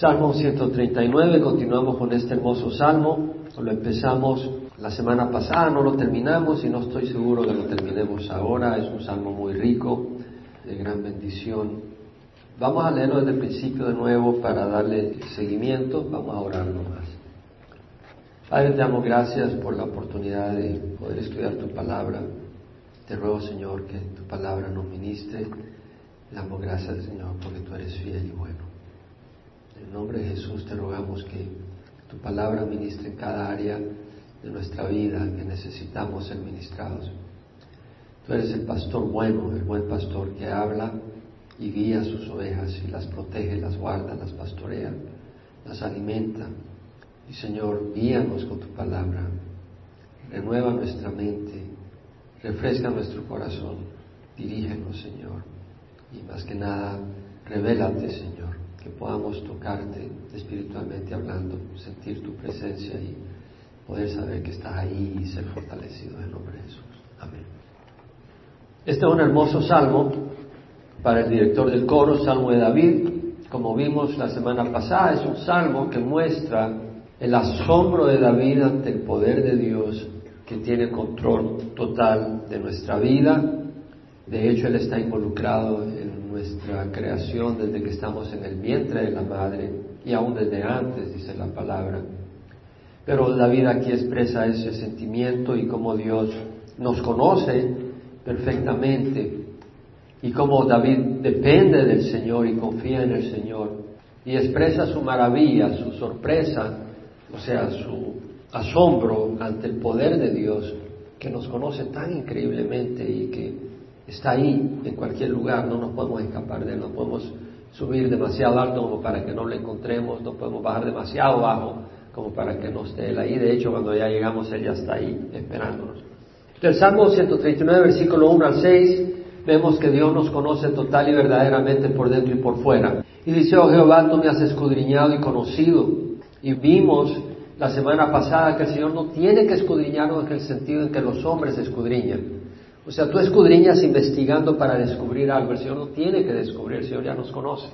Salmo 139, continuamos con este hermoso salmo. Lo empezamos la semana pasada, no lo terminamos y no estoy seguro que lo terminemos ahora. Es un salmo muy rico, de gran bendición. Vamos a leerlo desde el principio de nuevo para darle seguimiento. Vamos a orar más. Padre, te damos gracias por la oportunidad de poder estudiar tu palabra. Te ruego, Señor, que tu palabra nos ministre. Te damos gracias, Señor, porque tú eres fiel y bueno. Nombre de Jesús te rogamos que tu palabra ministre en cada área de nuestra vida que necesitamos ser ministrados. Tú eres el pastor bueno, el buen pastor que habla y guía a sus ovejas y las protege, las guarda, las pastorea, las alimenta. Y Señor, guíanos con tu palabra, renueva nuestra mente, refresca nuestro corazón, dirígenos, Señor. Y más que nada, revélate, Señor que podamos tocarte espiritualmente hablando, sentir tu presencia y poder saber que estás ahí y ser fortalecido en nombre de Jesús. Amén. Este es un hermoso salmo para el director del coro, Salmo de David. Como vimos la semana pasada, es un salmo que muestra el asombro de David ante el poder de Dios que tiene control total de nuestra vida. De hecho, él está involucrado nuestra creación desde que estamos en el vientre de la madre y aún desde antes, dice la palabra. Pero David aquí expresa ese sentimiento y cómo Dios nos conoce perfectamente y cómo David depende del Señor y confía en el Señor y expresa su maravilla, su sorpresa, o sea, su asombro ante el poder de Dios que nos conoce tan increíblemente y que está ahí en cualquier lugar, no nos podemos escapar de él, no podemos subir demasiado alto como para que no lo encontremos, no podemos bajar demasiado bajo como para que no esté él ahí. De hecho, cuando ya llegamos, él ya está ahí esperándonos. Del Salmo 139, versículo 1 al 6, vemos que Dios nos conoce total y verdaderamente por dentro y por fuera. Y dice, oh Jehová, tú me has escudriñado y conocido. Y vimos la semana pasada que el Señor no tiene que escudriñarnos en el sentido en que los hombres escudriñan. O sea, tú escudriñas investigando para descubrir algo. El Señor no tiene que descubrir, el Señor ya nos conoce.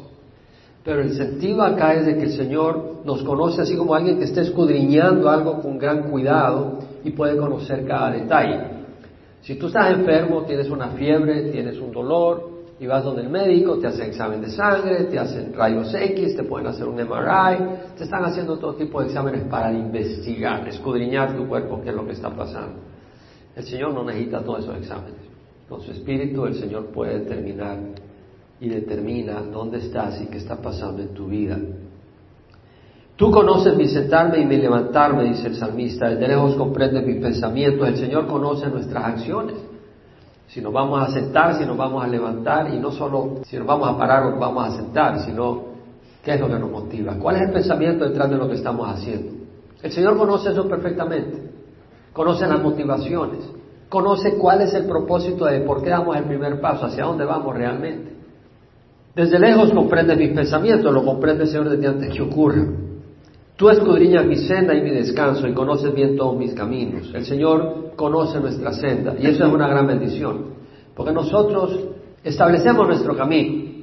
Pero el sentido acá es de que el Señor nos conoce así como alguien que está escudriñando algo con gran cuidado y puede conocer cada detalle. Si tú estás enfermo, tienes una fiebre, tienes un dolor y vas donde el médico, te hacen examen de sangre, te hacen rayos X, te pueden hacer un MRI, te están haciendo todo tipo de exámenes para investigar, escudriñar tu cuerpo, qué es lo que está pasando. El Señor no necesita todos esos exámenes. Con su espíritu el Señor puede determinar y determina dónde estás y qué está pasando en tu vida. Tú conoces mi sentarme y mi levantarme, dice el salmista. Desde lejos comprende mis pensamientos. El Señor conoce nuestras acciones. Si nos vamos a sentar, si nos vamos a levantar, y no solo si nos vamos a parar o vamos a sentar, sino qué es lo que nos motiva. ¿Cuál es el pensamiento detrás de lo que estamos haciendo? El Señor conoce eso perfectamente conoce las motivaciones, conoce cuál es el propósito de por qué damos el primer paso, hacia dónde vamos realmente. Desde lejos comprende mis pensamientos, lo comprende Señor desde antes que ocurra. Tú escudriñas mi senda y mi descanso y conoces bien todos mis caminos. El Señor conoce nuestra senda y eso es una gran bendición, porque nosotros establecemos nuestro camino.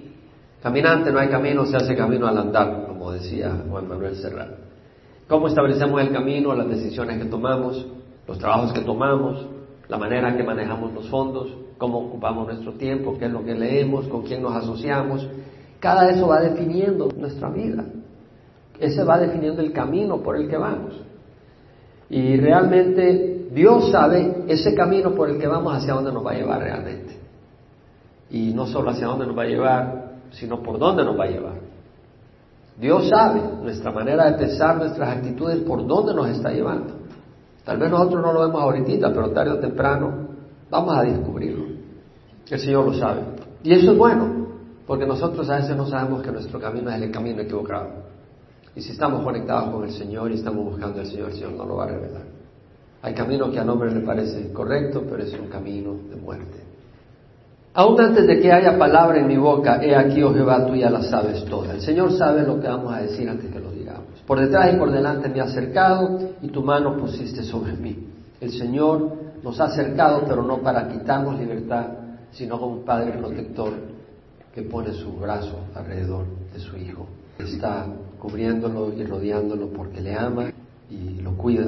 Caminante no hay camino, se hace camino al andar, como decía Juan Manuel Serrano. ¿Cómo establecemos el camino, las decisiones que tomamos? Los trabajos que tomamos, la manera que manejamos los fondos, cómo ocupamos nuestro tiempo, qué es lo que leemos, con quién nos asociamos. Cada eso va definiendo nuestra vida. Ese va definiendo el camino por el que vamos. Y realmente Dios sabe ese camino por el que vamos hacia dónde nos va a llevar realmente. Y no solo hacia dónde nos va a llevar, sino por dónde nos va a llevar. Dios sabe nuestra manera de pensar, nuestras actitudes, por dónde nos está llevando. Tal vez nosotros no lo vemos ahorita, pero tarde o temprano vamos a descubrirlo. El Señor lo sabe. Y eso es bueno, porque nosotros a veces no sabemos que nuestro camino es el camino equivocado. Y si estamos conectados con el Señor y estamos buscando al Señor, el Señor no lo va a revelar. Hay caminos que a hombre le parece correcto, pero es un camino de muerte. Aún antes de que haya palabra en mi boca, he aquí, oh Jehová, tú ya la sabes toda. El Señor sabe lo que vamos a decir antes que lo por detrás y por delante me ha acercado y tu mano pusiste sobre mí. El Señor nos ha acercado, pero no para quitarnos libertad, sino como un Padre protector que pone su brazo alrededor de su Hijo. Está cubriéndolo y rodeándolo porque le ama y lo cuida.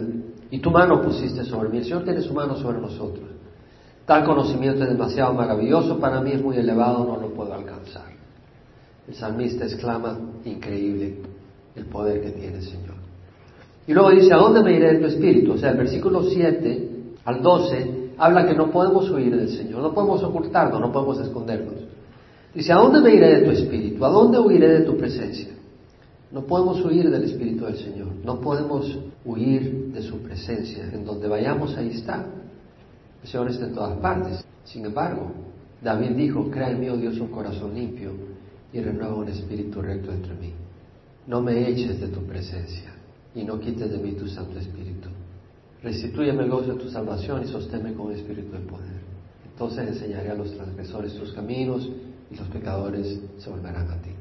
Y tu mano pusiste sobre mí. El Señor tiene su mano sobre nosotros. Tal conocimiento es demasiado maravilloso, para mí es muy elevado, no lo puedo alcanzar. El salmista exclama, increíble el poder que tiene el Señor. Y luego dice, ¿a dónde me iré de tu espíritu? O sea, el versículo 7 al 12 habla que no podemos huir del Señor, no podemos ocultarnos, no podemos escondernos. Dice, ¿a dónde me iré de tu espíritu? ¿A dónde huiré de tu presencia? No podemos huir del espíritu del Señor, no podemos huir de su presencia. En donde vayamos, ahí está. El Señor está en todas partes. Sin embargo, David dijo, crea en mí, oh Dios, un corazón limpio y renueva un espíritu recto entre mí. No me eches de tu presencia y no quites de mí tu Santo Espíritu. Restituyeme el gozo de tu salvación y sosténme con espíritu de poder. Entonces enseñaré a los transgresores tus caminos y los pecadores se volverán a ti.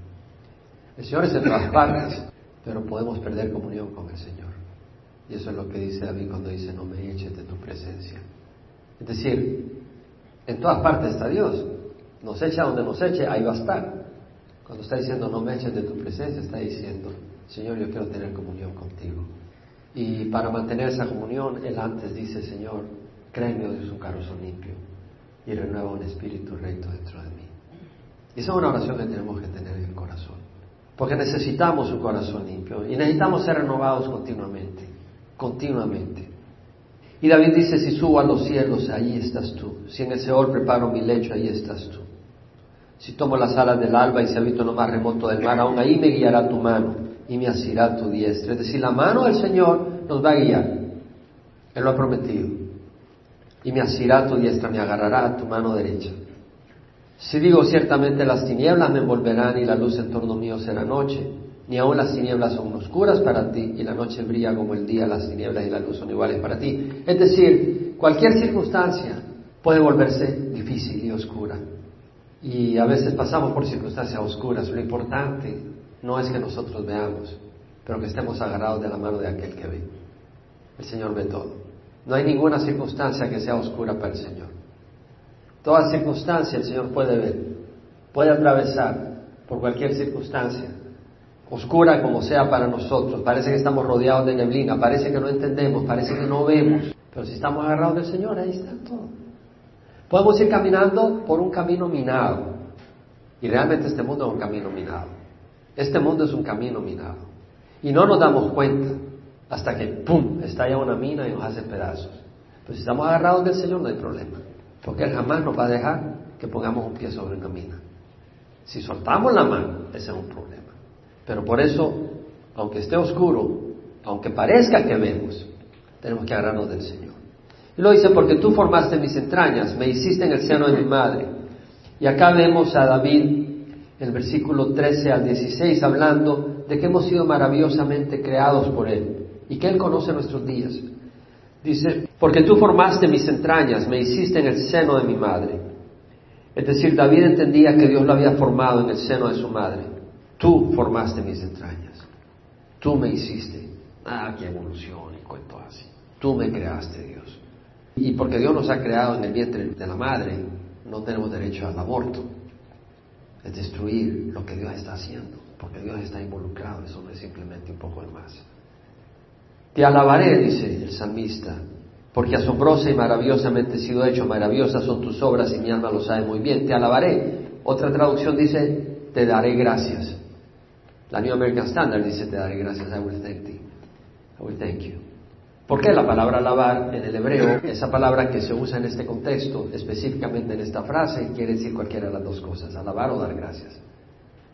El Señor es en todas partes, pero podemos perder comunión con el Señor. Y eso es lo que dice David cuando dice, no me eches de tu presencia. Es decir, en todas partes está Dios. Nos echa donde nos eche, ahí va a estar. Cuando está diciendo, no me eches de tu presencia, está diciendo, Señor, yo quiero tener comunión contigo. Y para mantener esa comunión, Él antes dice, Señor, créeme, Dios, un corazón limpio y renueva un espíritu recto dentro de mí. Y esa es una oración que tenemos que tener en el corazón. Porque necesitamos un corazón limpio y necesitamos ser renovados continuamente, continuamente. Y David dice, si subo a los cielos, ahí estás tú. Si en el Seol preparo mi lecho, ahí estás tú. Si tomo las alas del alba y se habito en lo más remoto del mar, aún ahí me guiará tu mano y me asirá tu diestra. Es decir, la mano del Señor nos va a guiar. Él lo ha prometido. Y me asirá tu diestra, me agarrará a tu mano derecha. Si digo ciertamente las tinieblas me envolverán y la luz en torno mío será noche, ni aun las tinieblas son oscuras para ti y la noche brilla como el día, las tinieblas y la luz son iguales para ti. Es decir, cualquier circunstancia puede volverse difícil y oscura. Y a veces pasamos por circunstancias oscuras. Lo importante no es que nosotros veamos, pero que estemos agarrados de la mano de aquel que ve. El Señor ve todo. No hay ninguna circunstancia que sea oscura para el Señor. Toda circunstancia el Señor puede ver, puede atravesar por cualquier circunstancia, oscura como sea para nosotros. Parece que estamos rodeados de neblina, parece que no entendemos, parece que no vemos, pero si estamos agarrados del Señor, ahí está todo. Podemos ir caminando por un camino minado, y realmente este mundo es un camino minado. Este mundo es un camino minado. Y no nos damos cuenta hasta que, ¡pum!, estalla una mina y nos hace pedazos. Pero si estamos agarrados del Señor no hay problema. Porque Él jamás nos va a dejar que pongamos un pie sobre una mina. Si soltamos la mano, ese es un problema. Pero por eso, aunque esté oscuro, aunque parezca que vemos, tenemos que agarrarnos del Señor. Lo dice, porque tú formaste mis entrañas, me hiciste en el seno de mi madre. Y acá vemos a David, en el versículo 13 al 16, hablando de que hemos sido maravillosamente creados por Él y que Él conoce nuestros días. Dice, porque tú formaste mis entrañas, me hiciste en el seno de mi madre. Es decir, David entendía que Dios lo había formado en el seno de su madre. Tú formaste mis entrañas. Tú me hiciste. Ah, qué evolución y cuento así. Tú me creaste. Y porque Dios nos ha creado en el vientre de la madre, no tenemos derecho al aborto. Es destruir lo que Dios está haciendo, porque Dios está involucrado, eso no es simplemente un poco de más. Te alabaré, dice el salmista, porque asombrosa y maravillosamente he sido hecho, maravillosas son tus obras y mi alma lo sabe muy bien. Te alabaré. Otra traducción dice, te daré gracias. La New American Standard dice, te daré gracias, I will thank thee. I will thank you. ¿Por qué la palabra alabar en el hebreo, esa palabra que se usa en este contexto, específicamente en esta frase, quiere decir cualquiera de las dos cosas, alabar o dar gracias?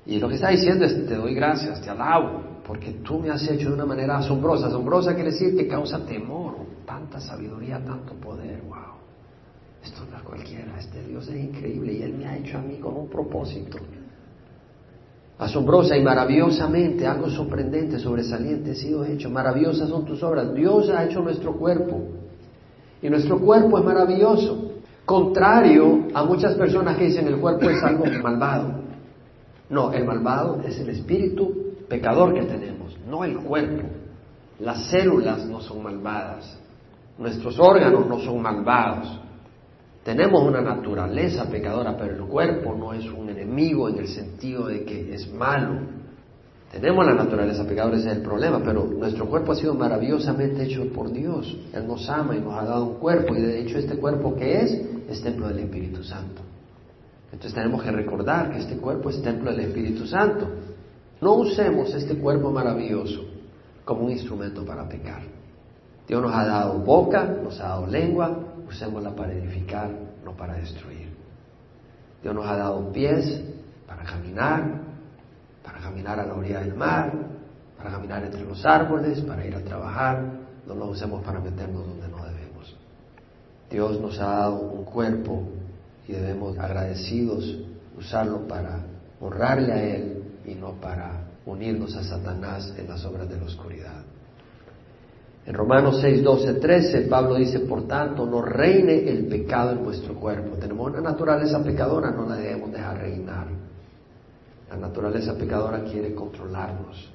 Y lo que está diciendo es, te doy gracias, te alabo, porque tú me has hecho de una manera asombrosa. Asombrosa quiere decir que causa temor, tanta sabiduría, tanto poder, wow. Esto no es cualquiera, este Dios es increíble y Él me ha hecho a mí con un propósito. Asombrosa y maravillosamente, algo sorprendente, sobresaliente, he sido hecho. Maravillosas son tus obras. Dios ha hecho nuestro cuerpo. Y nuestro cuerpo es maravilloso. Contrario a muchas personas que dicen el cuerpo es algo malvado. No, el malvado es el espíritu pecador que tenemos, no el cuerpo. Las células no son malvadas, nuestros órganos no son malvados. Tenemos una naturaleza pecadora, pero el cuerpo no es un enemigo en el sentido de que es malo. Tenemos la naturaleza pecadora, ese es el problema, pero nuestro cuerpo ha sido maravillosamente hecho por Dios. Él nos ama y nos ha dado un cuerpo, y de hecho este cuerpo que es, es templo del Espíritu Santo. Entonces tenemos que recordar que este cuerpo es templo del Espíritu Santo. No usemos este cuerpo maravilloso como un instrumento para pecar. Dios nos ha dado boca, nos ha dado lengua, usémosla para edificar, no para destruir. Dios nos ha dado pies para caminar, para caminar a la orilla del mar, para caminar entre los árboles, para ir a trabajar, no lo usemos para meternos donde no debemos. Dios nos ha dado un cuerpo y debemos, agradecidos, usarlo para honrarle a Él y no para unirnos a Satanás en las obras de la oscuridad. En Romanos 6, 12, 13, Pablo dice, por tanto, no reine el pecado en vuestro cuerpo. Tenemos una naturaleza pecadora, no la debemos dejar reinar. La naturaleza pecadora quiere controlarnos.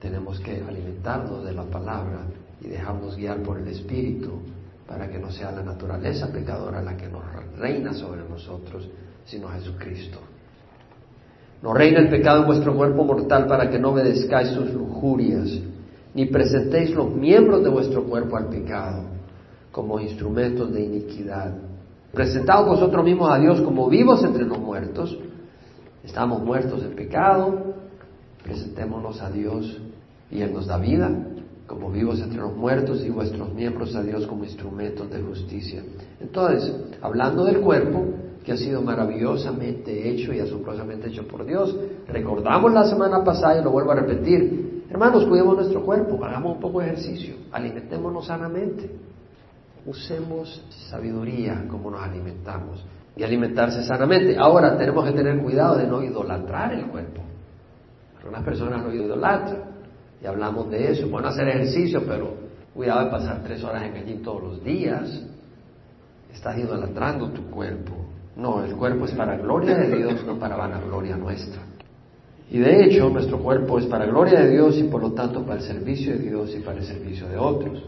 Tenemos que alimentarnos de la palabra y dejarnos guiar por el Espíritu para que no sea la naturaleza pecadora la que nos reina sobre nosotros, sino Jesucristo. No reina el pecado en vuestro cuerpo mortal para que no obedezcáis sus lujurias, ni presentéis los miembros de vuestro cuerpo al pecado como instrumentos de iniquidad. Presentaos vosotros mismos a Dios como vivos entre los muertos. Estamos muertos en pecado, presentémonos a Dios y Él nos da vida como vivos entre los muertos y vuestros miembros a Dios como instrumentos de justicia. Entonces, hablando del cuerpo, que ha sido maravillosamente hecho y asombrosamente hecho por Dios, recordamos la semana pasada y lo vuelvo a repetir, hermanos, cuidemos nuestro cuerpo, hagamos un poco de ejercicio, alimentémonos sanamente, usemos sabiduría como nos alimentamos y alimentarse sanamente. Ahora tenemos que tener cuidado de no idolatrar el cuerpo. Algunas personas lo idolatran y hablamos de eso. Bueno, hacer ejercicio, pero cuidado de pasar tres horas en allí todos los días. Estás idolatrando tu cuerpo. No, el cuerpo es para gloria de Dios, no para vanagloria nuestra. Y de hecho, nuestro cuerpo es para gloria de Dios y por lo tanto para el servicio de Dios y para el servicio de otros.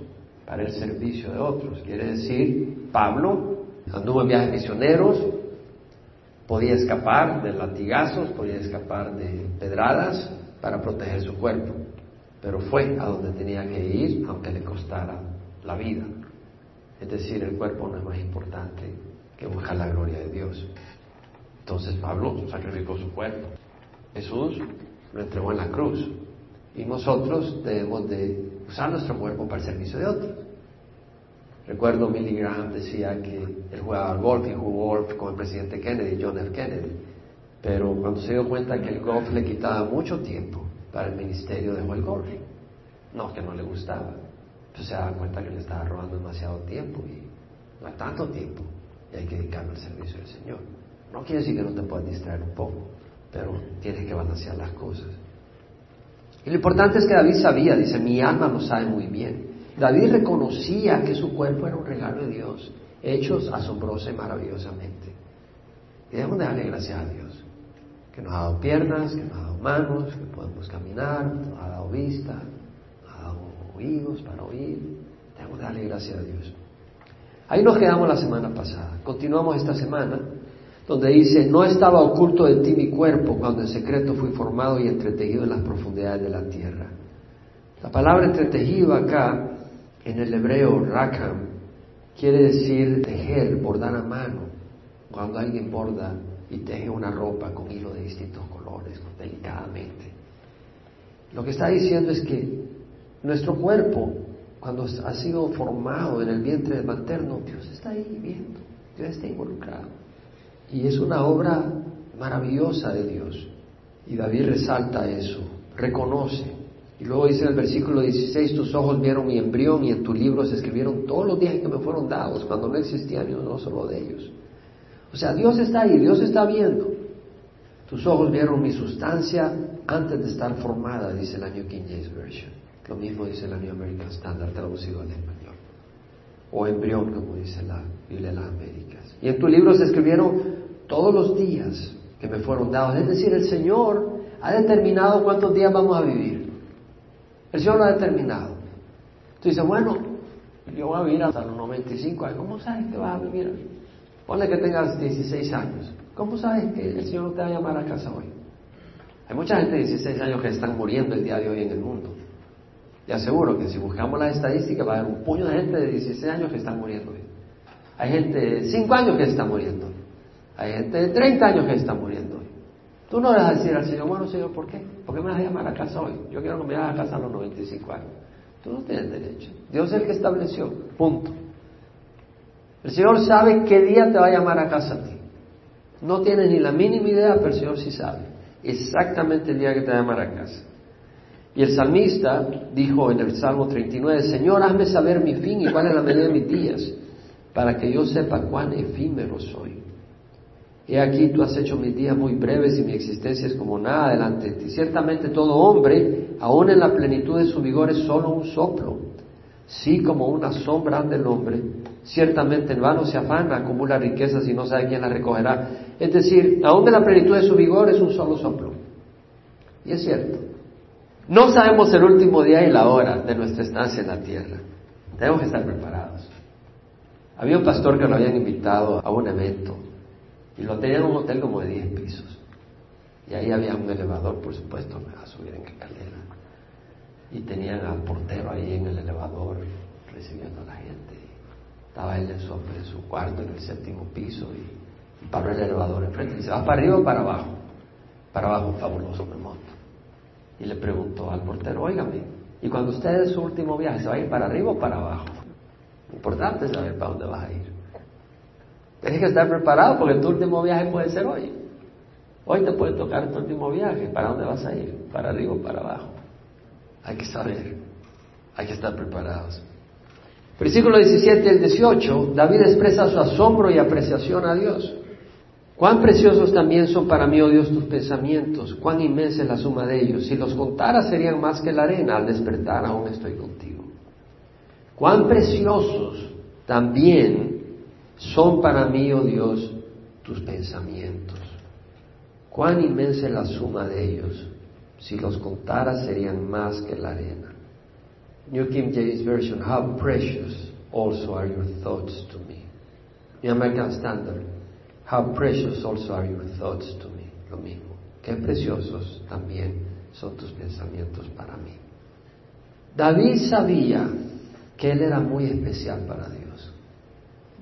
Para el servicio de otros. Quiere decir, Pablo anduvo en viajes misioneros, podía escapar de latigazos, podía escapar de pedradas para proteger su cuerpo pero fue a donde tenía que ir aunque le costara la vida. Es decir, el cuerpo no es más importante que buscar la gloria de Dios. Entonces Pablo sacrificó su cuerpo. Jesús lo entregó en la cruz. Y nosotros debemos de usar nuestro cuerpo para el servicio de otros. Recuerdo Billy Graham decía que él jugaba al golf y jugó golf con el presidente Kennedy, John F. Kennedy. Pero cuando se dio cuenta que el golf le quitaba mucho tiempo, para el ministerio de el golf. No, que no le gustaba. Entonces se da cuenta que le estaba robando demasiado tiempo y no hay tanto tiempo y hay que dedicarlo al servicio del Señor. No quiere decir que no te puedas distraer un poco, pero tienes que balancear las cosas. Y lo importante es que David sabía, dice, mi alma lo sabe muy bien. David reconocía que su cuerpo era un regalo de Dios, hechos asombrosa y maravillosamente. Y debemos darle gracias a Dios, que nos ha dado piernas, que nos ha dado manos, que podemos caminar, nos ha dado vista, nos ha dado oídos para oír. Tenemos que darle gracias a Dios. Ahí nos quedamos la semana pasada. Continuamos esta semana, donde dice, no estaba oculto de ti mi cuerpo cuando en secreto fui formado y entretejido en las profundidades de la tierra. La palabra entretejido acá, en el hebreo rakam, quiere decir tejer, bordar a mano. Cuando alguien borda y teje una ropa con hilo de distintos colores, delicadamente. Lo que está diciendo es que nuestro cuerpo, cuando ha sido formado en el vientre materno, Dios está ahí viendo, Dios está involucrado. Y es una obra maravillosa de Dios. Y David resalta eso, reconoce. Y luego dice en el versículo 16, tus ojos vieron mi embrión y en tu libro se escribieron todos los días que me fueron dados, cuando no existía ni uno solo de ellos. O sea, Dios está ahí, Dios está viendo. Tus ojos vieron mi sustancia antes de estar formada, dice el New King James Version. Lo mismo dice el New American Standard traducido al español. O embrión, como dice la Biblia de las Américas. Y en tu libro se escribieron todos los días que me fueron dados. Es decir, el Señor ha determinado cuántos días vamos a vivir. El Señor lo ha determinado. Tú dices, bueno, yo voy a vivir hasta los 95 años. ¿Cómo sabes que vas a vivir? Ponle que tengas 16 años. ¿Cómo sabes que el Señor te va a llamar a casa hoy? Hay mucha gente de 16 años que están muriendo el día de hoy en el mundo. Y aseguro que si buscamos las estadísticas va a haber un puño de gente de 16 años que están muriendo hoy. Hay gente de 5 años que está muriendo. Hay gente de 30 años que está muriendo hoy. Tú no le vas a decir al Señor, bueno Señor, ¿por qué? ¿Por qué me vas a llamar a casa hoy? Yo quiero que me vayas a casa a los 95 años. Tú no tienes derecho. Dios es el que estableció. Punto. El Señor sabe qué día te va a llamar a casa a ti. No tienes ni la mínima idea, pero el Señor sí sabe. Exactamente el día que te va a llamar a casa. Y el salmista dijo en el Salmo 39, Señor, hazme saber mi fin y cuál es la medida de mis días, para que yo sepa cuán efímero soy. He aquí tú has hecho mis días muy breves y mi existencia es como nada delante de ti. Ciertamente todo hombre, aun en la plenitud de su vigor, es solo un soplo. Sí como una sombra del hombre, ciertamente en vano se afana, acumula riquezas y no sabe quién las recogerá. Es decir, aun en la plenitud de su vigor es un solo soplo. Y es cierto. No sabemos el último día y la hora de nuestra estancia en la tierra. Tenemos que estar preparados. Había un pastor que lo habían invitado a un evento y lo tenían en un hotel como de 10 pisos. Y ahí había un elevador, por supuesto, a subir en escalera. Y tenían al portero ahí en el elevador recibiendo a la gente. Estaba él en su, en su cuarto, en el séptimo piso, y, paró el elevador enfrente. Y dice, ¿vas para arriba o para abajo? Para abajo, fabuloso, me monto. Y le preguntó al portero, óigame, ¿y cuando usted es su último viaje, se va a ir para arriba o para abajo? Importante saber para dónde vas a ir. Tienes que estar preparado porque tu último viaje puede ser hoy. Hoy te puede tocar tu último viaje. ¿Para dónde vas a ir? ¿Para arriba o para abajo? Hay que saber. Hay que estar preparados. Versículo 17 y 18, David expresa su asombro y apreciación a Dios. Cuán preciosos también son para mí, oh Dios, tus pensamientos, cuán inmensa es la suma de ellos. Si los contara serían más que la arena, al despertar aún estoy contigo. Cuán preciosos también son para mí, oh Dios, tus pensamientos. Cuán inmensa es la suma de ellos. Si los contara serían más que la arena. New King James Version, how precious also are your thoughts to me. New American Standard, how precious also are your thoughts to me. Lo mismo. Qué preciosos también son tus pensamientos para mí. David sabía que él era muy especial para Dios.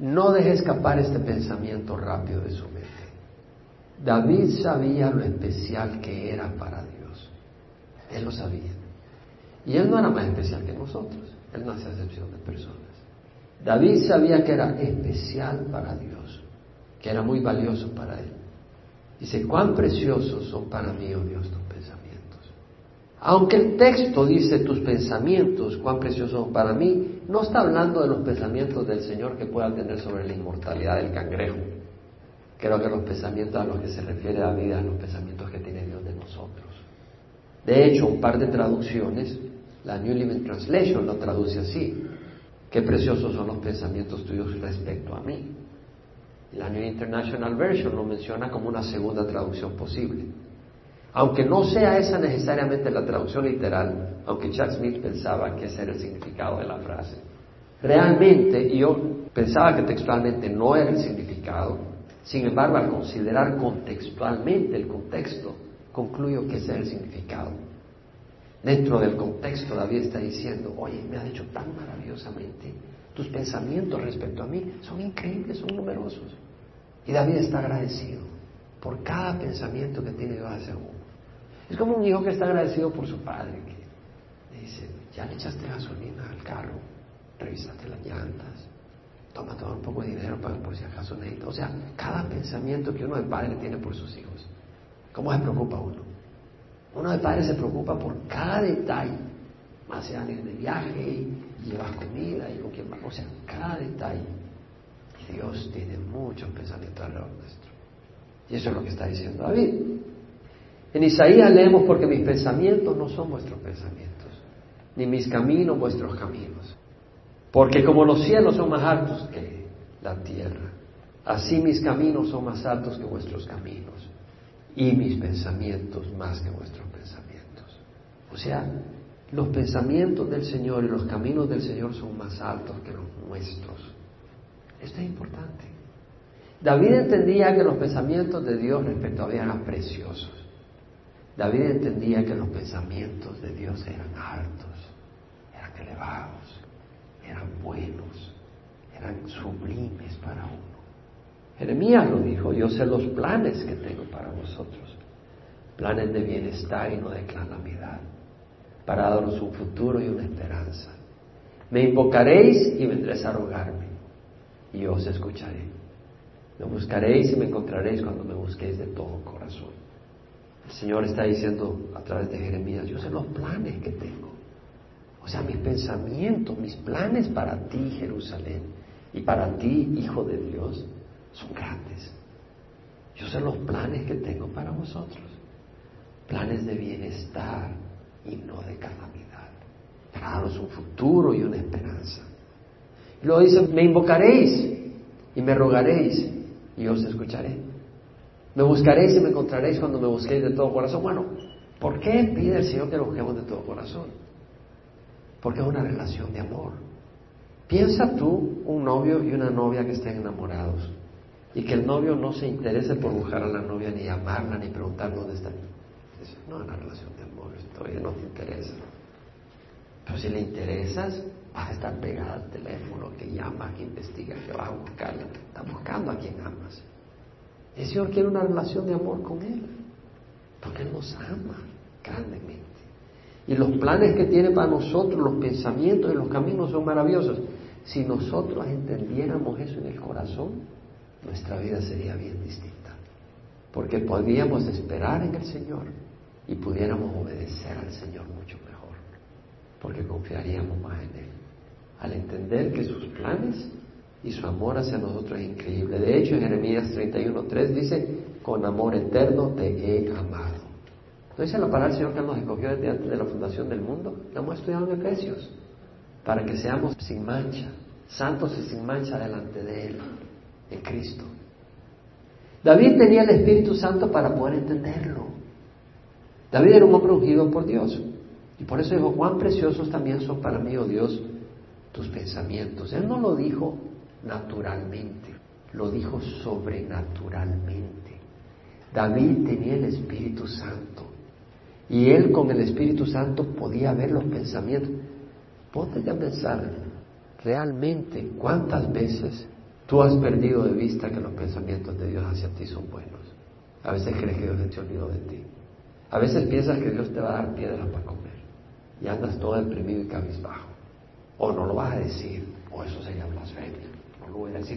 No deje escapar este pensamiento rápido de su mente. David sabía lo especial que era para Dios. Él lo sabía. Y él no era más especial que nosotros. Él no hace excepción de personas. David sabía que era especial para Dios, que era muy valioso para él. Dice, cuán preciosos son para mí, oh Dios. Aunque el texto dice tus pensamientos, cuán preciosos son para mí, no está hablando de los pensamientos del Señor que pueda tener sobre la inmortalidad del cangrejo. Creo que los pensamientos a los que se refiere David son los pensamientos que tiene Dios de nosotros. De hecho, un par de traducciones, la New Living Translation lo traduce así. Qué preciosos son los pensamientos tuyos respecto a mí. La New International Version lo menciona como una segunda traducción posible. Aunque no sea esa necesariamente la traducción literal, aunque Chuck Smith pensaba que ese era el significado de la frase. Realmente, y yo pensaba que textualmente no era el significado, sin embargo, al considerar contextualmente el contexto, concluyo que ese es el significado. Dentro del contexto, David está diciendo, oye, me has hecho tan maravillosamente, tus pensamientos respecto a mí son increíbles, son numerosos. Y David está agradecido por cada pensamiento que tiene Dios hacia uno. Es como un hijo que está agradecido por su padre, que le dice, ya le echaste gasolina al carro, revisaste las llantas, toma todo un poco de dinero para por si acaso necesita. O sea, cada pensamiento que uno de padre tiene por sus hijos. ¿Cómo se preocupa uno? Uno de padre se preocupa por cada detalle. Más se van de viaje y llevas comida y con quién va. O sea, cada detalle. Dios tiene muchos pensamientos alrededor nuestro. Y eso es lo que está diciendo David. En Isaías leemos porque mis pensamientos no son vuestros pensamientos, ni mis caminos vuestros caminos. Porque como los cielos son más altos que la tierra, así mis caminos son más altos que vuestros caminos y mis pensamientos más que vuestros pensamientos. O sea, los pensamientos del Señor y los caminos del Señor son más altos que los nuestros. Esto es importante. David entendía que los pensamientos de Dios respecto a él eran preciosos. David entendía que los pensamientos de Dios eran altos, eran elevados, eran buenos, eran sublimes para uno. Jeremías lo dijo, yo sé los planes que tengo para vosotros, planes de bienestar y no de calamidad, para daros un futuro y una esperanza. Me invocaréis y vendréis a rogarme, y yo os escucharé. Me buscaréis y me encontraréis cuando me busquéis de todo corazón. El Señor está diciendo a través de Jeremías, yo sé los planes que tengo. O sea, mis pensamientos, mis planes para ti, Jerusalén, y para ti, Hijo de Dios, son grandes. Yo sé los planes que tengo para vosotros. Planes de bienestar y no de calamidad. Para daros un futuro y una esperanza. Y luego dice, me invocaréis y me rogaréis y os escucharé. Me buscaréis y me encontraréis cuando me busquéis de todo corazón. Bueno, ¿por qué pide el Señor que lo busquemos de todo corazón? Porque es una relación de amor. Piensa tú un novio y una novia que estén enamorados y que el novio no se interese por buscar a la novia, ni llamarla, ni preguntar dónde está. no es una relación de amor, todavía no te interesa. Pero si le interesas, vas a estar pegada al teléfono, que llama, que investiga, que va a buscarla. Está buscando a quien amas. El Señor quiere una relación de amor con Él, porque Él nos ama grandemente. Y los planes que tiene para nosotros, los pensamientos y los caminos son maravillosos. Si nosotros entendiéramos eso en el corazón, nuestra vida sería bien distinta. Porque podríamos esperar en el Señor y pudiéramos obedecer al Señor mucho mejor. Porque confiaríamos más en Él. Al entender que sus planes y su amor hacia nosotros es increíble. De hecho, en Jeremías 31.3 dice, con amor eterno te he amado. ¿No dice la palabra del Señor que nos escogió desde antes de la fundación del mundo? Lo hemos estudiado en Efesios. Para que seamos sin mancha, santos y sin mancha delante de Él en Cristo. David tenía el Espíritu Santo para poder entenderlo. David era un hombre ungido por Dios. Y por eso dijo, cuán preciosos también son para mí, oh Dios, tus pensamientos. Él no lo dijo naturalmente, lo dijo sobrenaturalmente. David tenía el Espíritu Santo. Y él con el Espíritu Santo podía ver los pensamientos. Ponte a pensar realmente cuántas veces Tú has perdido de vista que los pensamientos de Dios hacia ti son buenos. A veces crees que Dios se olvidó de ti. A veces piensas que Dios te va a dar piedras para comer. Y andas todo deprimido y cabizbajo. O no lo vas a decir, o eso sería blasfemia.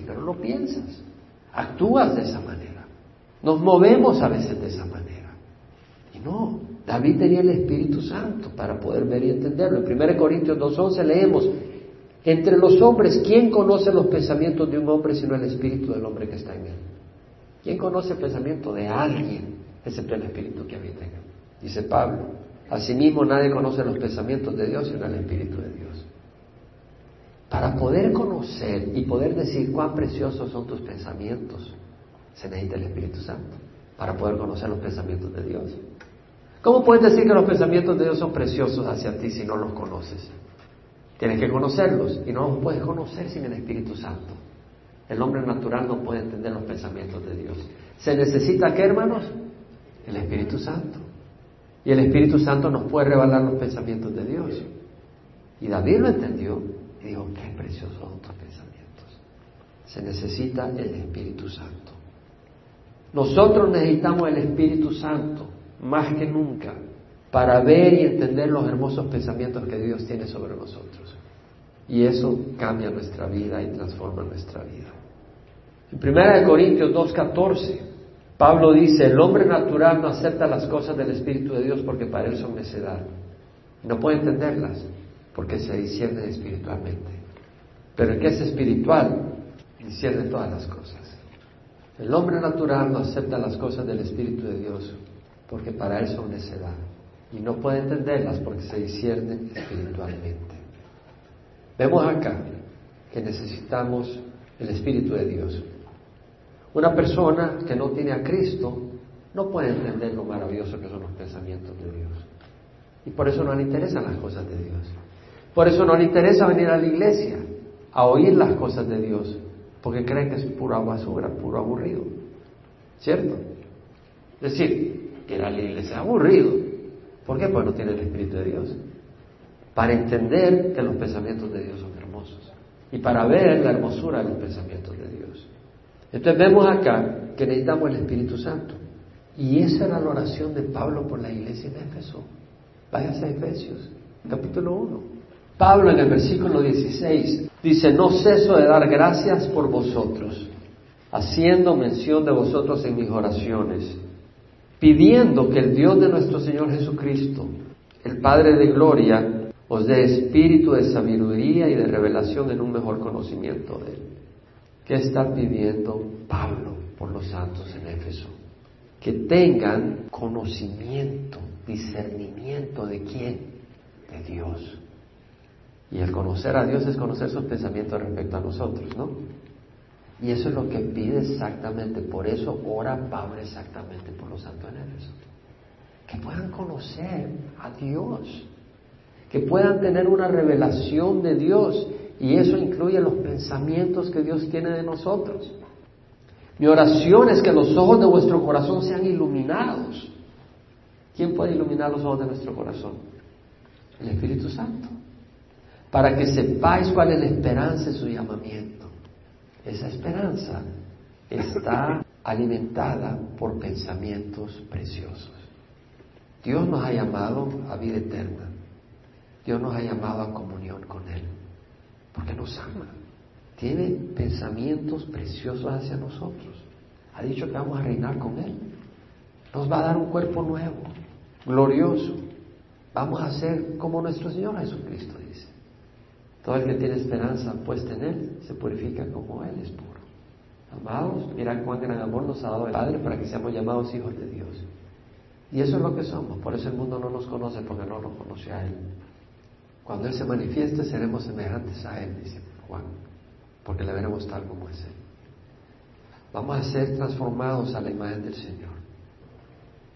Pero lo piensas. Actúas de esa manera. Nos movemos a veces de esa manera. Y no, David tenía el Espíritu Santo para poder ver y entenderlo. En 1 Corintios 2.11 leemos, entre los hombres, ¿quién conoce los pensamientos de un hombre sino el espíritu del hombre que está en él? ¿Quién conoce el pensamiento de alguien excepto el espíritu que habita en él? Dice Pablo. Asimismo, nadie conoce los pensamientos de Dios sino el espíritu de Dios. Para poder conocer y poder decir cuán preciosos son tus pensamientos, se necesita el Espíritu Santo para poder conocer los pensamientos de Dios. ¿Cómo puedes decir que los pensamientos de Dios son preciosos hacia ti si no los conoces? Tienes que conocerlos y no los puedes conocer sin el Espíritu Santo. El hombre natural no puede entender los pensamientos de Dios. ¿Se necesita qué, hermanos? El Espíritu Santo. Y el Espíritu Santo nos puede revelar los pensamientos de Dios. Y David lo entendió y dijo, qué preciosos son tus pensamientos. Se necesita el Espíritu Santo. Nosotros necesitamos el Espíritu Santo más que nunca para ver y entender los hermosos pensamientos que Dios tiene sobre nosotros. Y eso cambia nuestra vida y transforma nuestra vida. En 1 Corintios 2.14, Pablo dice, el hombre natural no acepta las cosas del Espíritu de Dios porque para él son necedad. No puede entenderlas porque se disciernen espiritualmente. Pero el que es espiritual discierne todas las cosas. El hombre natural no acepta las cosas del Espíritu de Dios porque para él son necedad y no puede entenderlas porque se disciernen espiritualmente. Vemos acá que necesitamos el Espíritu de Dios. Una persona que no tiene a Cristo no puede entender lo maravilloso que son los pensamientos de Dios. Y por eso no le interesan las cosas de Dios. Por eso no le interesa venir a la iglesia a oír las cosas de Dios, porque cree que es pura basura, puro aburrido. ¿Cierto? Es decir, ir a la iglesia. Aburrido. ¿Por qué? Pues no tiene el Espíritu de Dios. Para entender que los pensamientos de Dios son hermosos. Y para ver la hermosura de los pensamientos de Dios. Entonces vemos acá que necesitamos el Espíritu Santo. Y esa era la oración de Pablo por la iglesia en Éfeso. Váyase a Efesios, capítulo 1. Pablo en el versículo 16 dice, no ceso de dar gracias por vosotros, haciendo mención de vosotros en mis oraciones, pidiendo que el Dios de nuestro Señor Jesucristo, el Padre de Gloria, os dé espíritu de sabiduría y de revelación en un mejor conocimiento de Él. ¿Qué está pidiendo Pablo por los santos en Éfeso? Que tengan conocimiento, discernimiento de quién? De Dios. Y el conocer a Dios es conocer sus pensamientos respecto a nosotros, ¿no? Y eso es lo que pide exactamente, por eso ora Pablo exactamente por los santos en Éfeso. Que puedan conocer a Dios, que puedan tener una revelación de Dios, y eso incluye los pensamientos que Dios tiene de nosotros. Mi oración es que los ojos de vuestro corazón sean iluminados. ¿Quién puede iluminar los ojos de nuestro corazón? El Espíritu Santo. Para que sepáis cuál es la esperanza de su llamamiento. Esa esperanza está alimentada por pensamientos preciosos. Dios nos ha llamado a vida eterna. Dios nos ha llamado a comunión con Él. Porque nos ama tiene pensamientos preciosos hacia nosotros. Ha dicho que vamos a reinar con Él. Nos va a dar un cuerpo nuevo, glorioso. Vamos a ser como nuestro Señor Jesucristo dice. Todo el que tiene esperanza puesta en Él se purifica como Él es puro. Amados, mira cuán gran amor nos ha dado el Padre para que seamos llamados hijos de Dios. Y eso es lo que somos. Por eso el mundo no nos conoce porque no nos conoce a Él. Cuando Él se manifieste seremos semejantes a Él, dice Juan porque le veremos tal como es Él. Vamos a ser transformados a la imagen del Señor.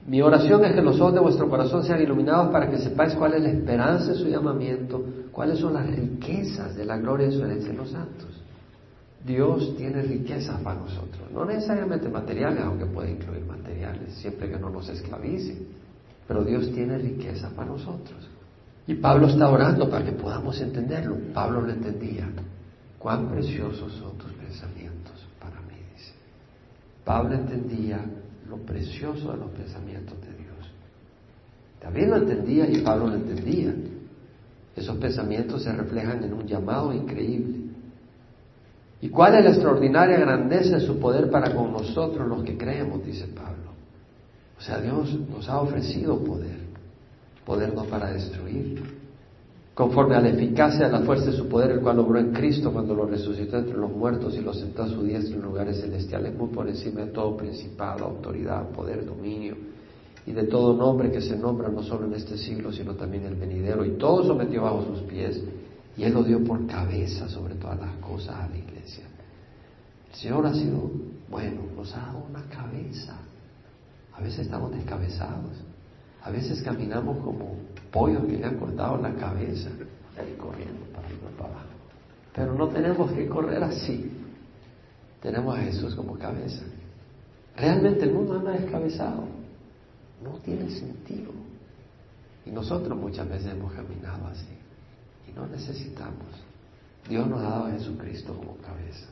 Mi oración es que los ojos de vuestro corazón sean iluminados para que sepáis cuál es la esperanza de su llamamiento, cuáles son las riquezas de la gloria de su herencia en los santos. Dios tiene riquezas para nosotros, no necesariamente materiales, aunque puede incluir materiales, siempre que no nos esclavicen, pero Dios tiene riquezas para nosotros. Y Pablo está orando para que podamos entenderlo. Pablo lo entendía. Cuán preciosos son tus pensamientos para mí, dice. Pablo entendía precioso de los pensamientos de Dios. También lo entendía y Pablo lo entendía. Esos pensamientos se reflejan en un llamado increíble. ¿Y cuál es la extraordinaria grandeza de su poder para con nosotros los que creemos? Dice Pablo. O sea, Dios nos ha ofrecido poder, poder no para destruir, conforme a la eficacia de la fuerza de su poder, el cual obró en Cristo cuando lo resucitó entre los muertos y lo sentó a su diestra en lugares celestiales, muy por encima de todo principado, autoridad, poder, dominio, y de todo nombre que se nombra no solo en este siglo, sino también en el venidero, y todo sometió bajo sus pies, y Él lo dio por cabeza sobre todas las cosas a la iglesia. El Señor ha sido bueno, nos ha dado una cabeza. A veces estamos descabezados, a veces caminamos como pollos que le han cortado la cabeza, ahí corriendo para arriba para abajo. Pero no tenemos que correr así. Tenemos a Jesús como cabeza. Realmente el mundo anda descabezado. No tiene sentido. Y nosotros muchas veces hemos caminado así. Y no necesitamos. Dios nos ha dado a Jesucristo como cabeza.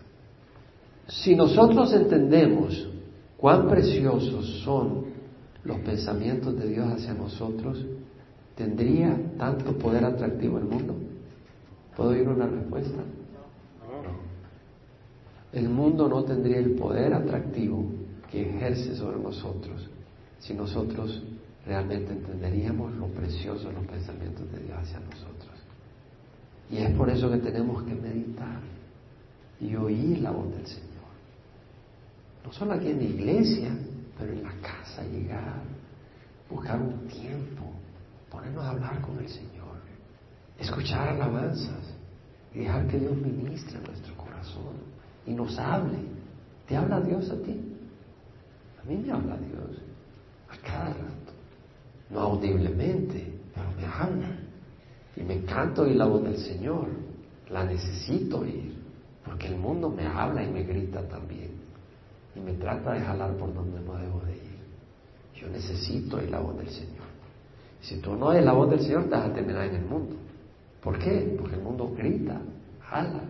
Si nosotros entendemos cuán preciosos son los pensamientos de Dios hacia nosotros, ¿tendría tanto poder atractivo el mundo? ¿Puedo oír una respuesta? No. El mundo no tendría el poder atractivo que ejerce sobre nosotros si nosotros realmente entenderíamos lo precioso de los pensamientos de Dios hacia nosotros. Y es por eso que tenemos que meditar y oír la voz del Señor. No solo aquí en la iglesia, pero en la casa llegar, buscar un tiempo, con el Señor, escuchar alabanzas y dejar que Dios ministre nuestro corazón y nos hable. ¿Te habla Dios a ti? A mí me habla Dios a cada rato, no audiblemente, pero me habla. Y me encanta oír la voz del Señor, la necesito oír, porque el mundo me habla y me grita también y me trata de jalar por donde no debo de ir. Yo necesito el la voz del Señor. Si tú no eres la voz del Señor, te vas a en el mundo. ¿Por qué? Porque el mundo grita, jala.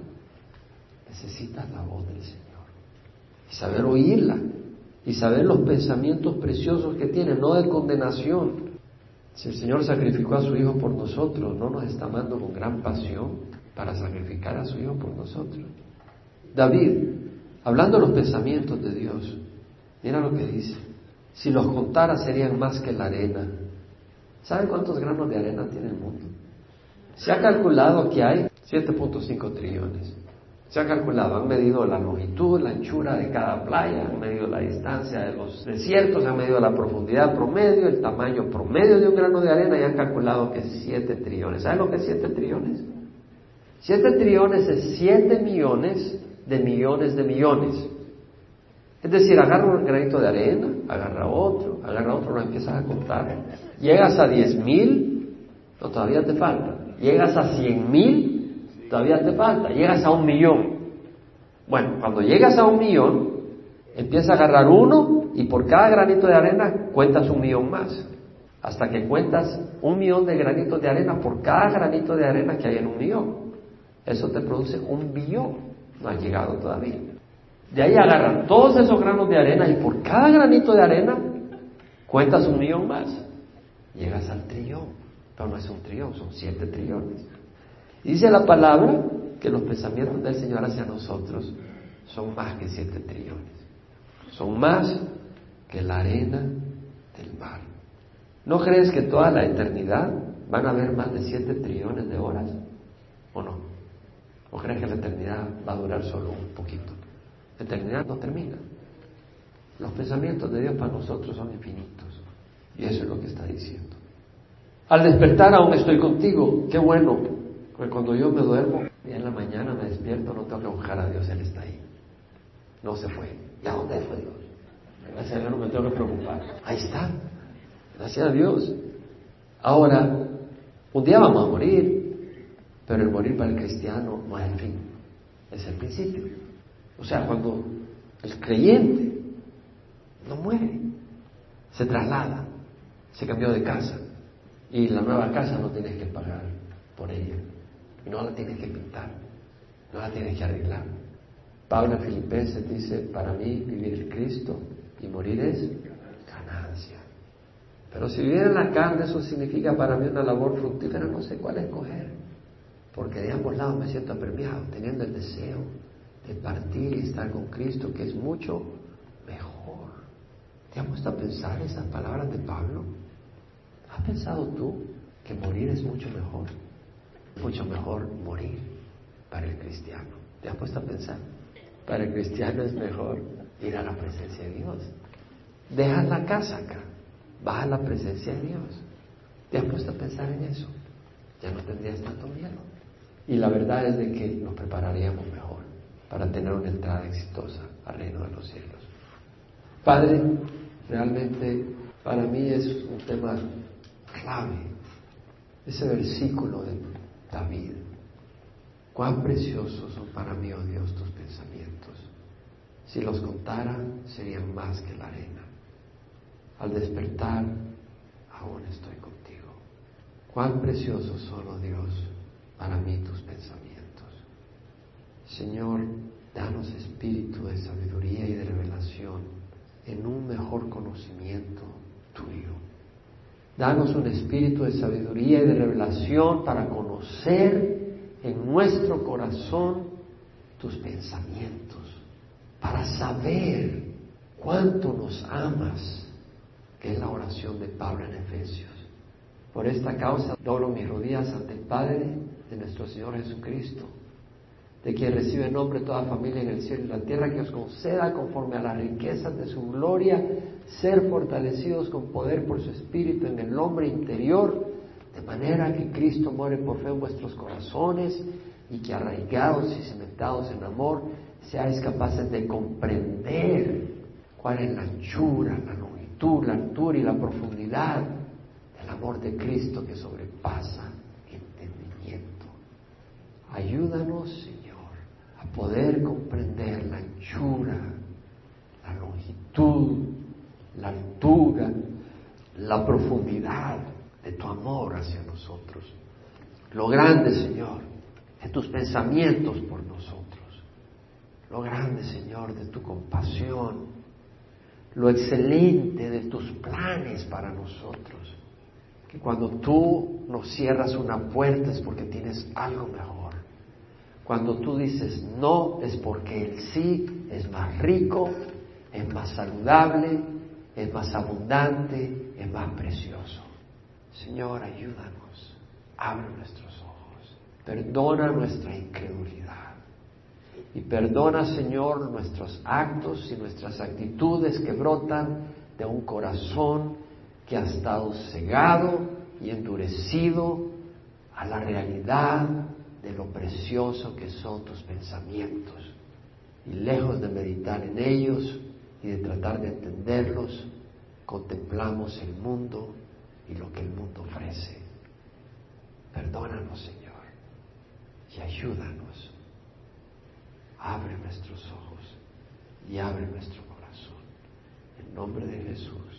Necesitas la voz del Señor. Y saber oírla. Y saber los pensamientos preciosos que tiene, no de condenación. Si el Señor sacrificó a su Hijo por nosotros, no nos está amando con gran pasión para sacrificar a su Hijo por nosotros. David, hablando de los pensamientos de Dios, mira lo que dice. Si los contara serían más que la arena. ¿Saben cuántos granos de arena tiene el mundo? Se ha calculado que hay 7.5 trillones. Se ha calculado, han medido la longitud, la anchura de cada playa, han medido la distancia de los desiertos, han medido la profundidad promedio, el tamaño promedio de un grano de arena y han calculado que es 7 trillones. ¿Saben lo que es 7 trillones? 7 trillones es 7 millones de millones de millones. Es decir, agarra un granito de arena, agarra otro, agarra otro, lo empiezas a contar. Llegas a 10 mil, no, todavía te falta. Llegas a 100 mil, todavía te falta. Llegas a un millón. Bueno, cuando llegas a un millón, empiezas a agarrar uno y por cada granito de arena cuentas un millón más. Hasta que cuentas un millón de granitos de arena por cada granito de arena que hay en un millón. Eso te produce un billón. No ha llegado todavía. De ahí agarran todos esos granos de arena y por cada granito de arena cuentas un millón más. Llegas al trillón. Pero no es un trillón, son siete trillones. Dice la palabra que los pensamientos del Señor hacia nosotros son más que siete trillones. Son más que la arena del mar. ¿No crees que toda la eternidad van a haber más de siete trillones de horas? ¿O no? ¿O crees que la eternidad va a durar solo un poquito? La eternidad no termina. Los pensamientos de Dios para nosotros son infinitos. Y eso es lo que está diciendo. Al despertar aún estoy contigo. Qué bueno. Porque cuando yo me duermo y en la mañana me despierto, no tengo que buscar a Dios, Él está ahí. No se fue. ¿Y a dónde fue Dios? Gracias a Dios no me tengo que preocupar. Ahí está. Gracias a Dios. Ahora, un día vamos a morir, pero el morir para el cristiano no es el fin, es el principio. O sea, cuando el creyente no muere, se traslada, se cambió de casa y la nueva casa no tienes que pagar por ella, no la tienes que pintar, no la tienes que arreglar. Pablo en Filipenses dice, para mí vivir es Cristo y morir es ganancia. Pero si vivir en la carne, eso significa para mí una labor fructífera, no sé cuál escoger. Porque de ambos lados me siento apremiado, teniendo el deseo de partir y estar con Cristo, que es mucho mejor. ¿Te has puesto a pensar esas palabras de Pablo? ¿Has pensado tú que morir es mucho mejor? Mucho mejor morir para el cristiano. ¿Te has puesto a pensar? Para el cristiano es mejor ir a la presencia de Dios. Dejas la casa acá, vas a la presencia de Dios. ¿Te has puesto a pensar en eso? Ya no tendrías tanto miedo. Y la verdad es de que nos prepararíamos mejor para tener una entrada exitosa al reino de los cielos. Padre, realmente para mí es un tema clave, ese versículo de David. Cuán preciosos son para mí, oh Dios, tus pensamientos. Si los contara, serían más que la arena. Al despertar, aún estoy contigo. Cuán preciosos son, oh Dios, para mí tus pensamientos. Señor, danos espíritu de sabiduría y de revelación en un mejor conocimiento tuyo. Danos un espíritu de sabiduría y de revelación para conocer en nuestro corazón tus pensamientos, para saber cuánto nos amas, que es la oración de Pablo en Efesios. Por esta causa doblo mis rodillas ante el Padre de nuestro Señor Jesucristo de quien recibe nombre toda familia en el cielo y la tierra, que os conceda conforme a las riquezas de su gloria, ser fortalecidos con poder por su espíritu en el hombre interior, de manera que Cristo muere por fe en vuestros corazones y que arraigados y cimentados en amor, seáis capaces de comprender cuál es la anchura, la longitud, la altura y la profundidad del amor de Cristo que sobrepasa entendimiento. Ayúdanos, poder comprender la anchura, la longitud, la altura, la profundidad de tu amor hacia nosotros, lo grande, Señor, de tus pensamientos por nosotros, lo grande, Señor, de tu compasión, lo excelente de tus planes para nosotros. Que cuando tú nos cierras una puerta es porque tienes algo mejor. Cuando tú dices no es porque el sí es más rico, es más saludable, es más abundante, es más precioso. Señor, ayúdanos, abre nuestros ojos, perdona nuestra incredulidad y perdona, Señor, nuestros actos y nuestras actitudes que brotan de un corazón que ha estado cegado y endurecido a la realidad de lo precioso que son tus pensamientos. Y lejos de meditar en ellos y de tratar de entenderlos, contemplamos el mundo y lo que el mundo ofrece. Perdónanos, Señor, y ayúdanos. Abre nuestros ojos y abre nuestro corazón. En nombre de Jesús.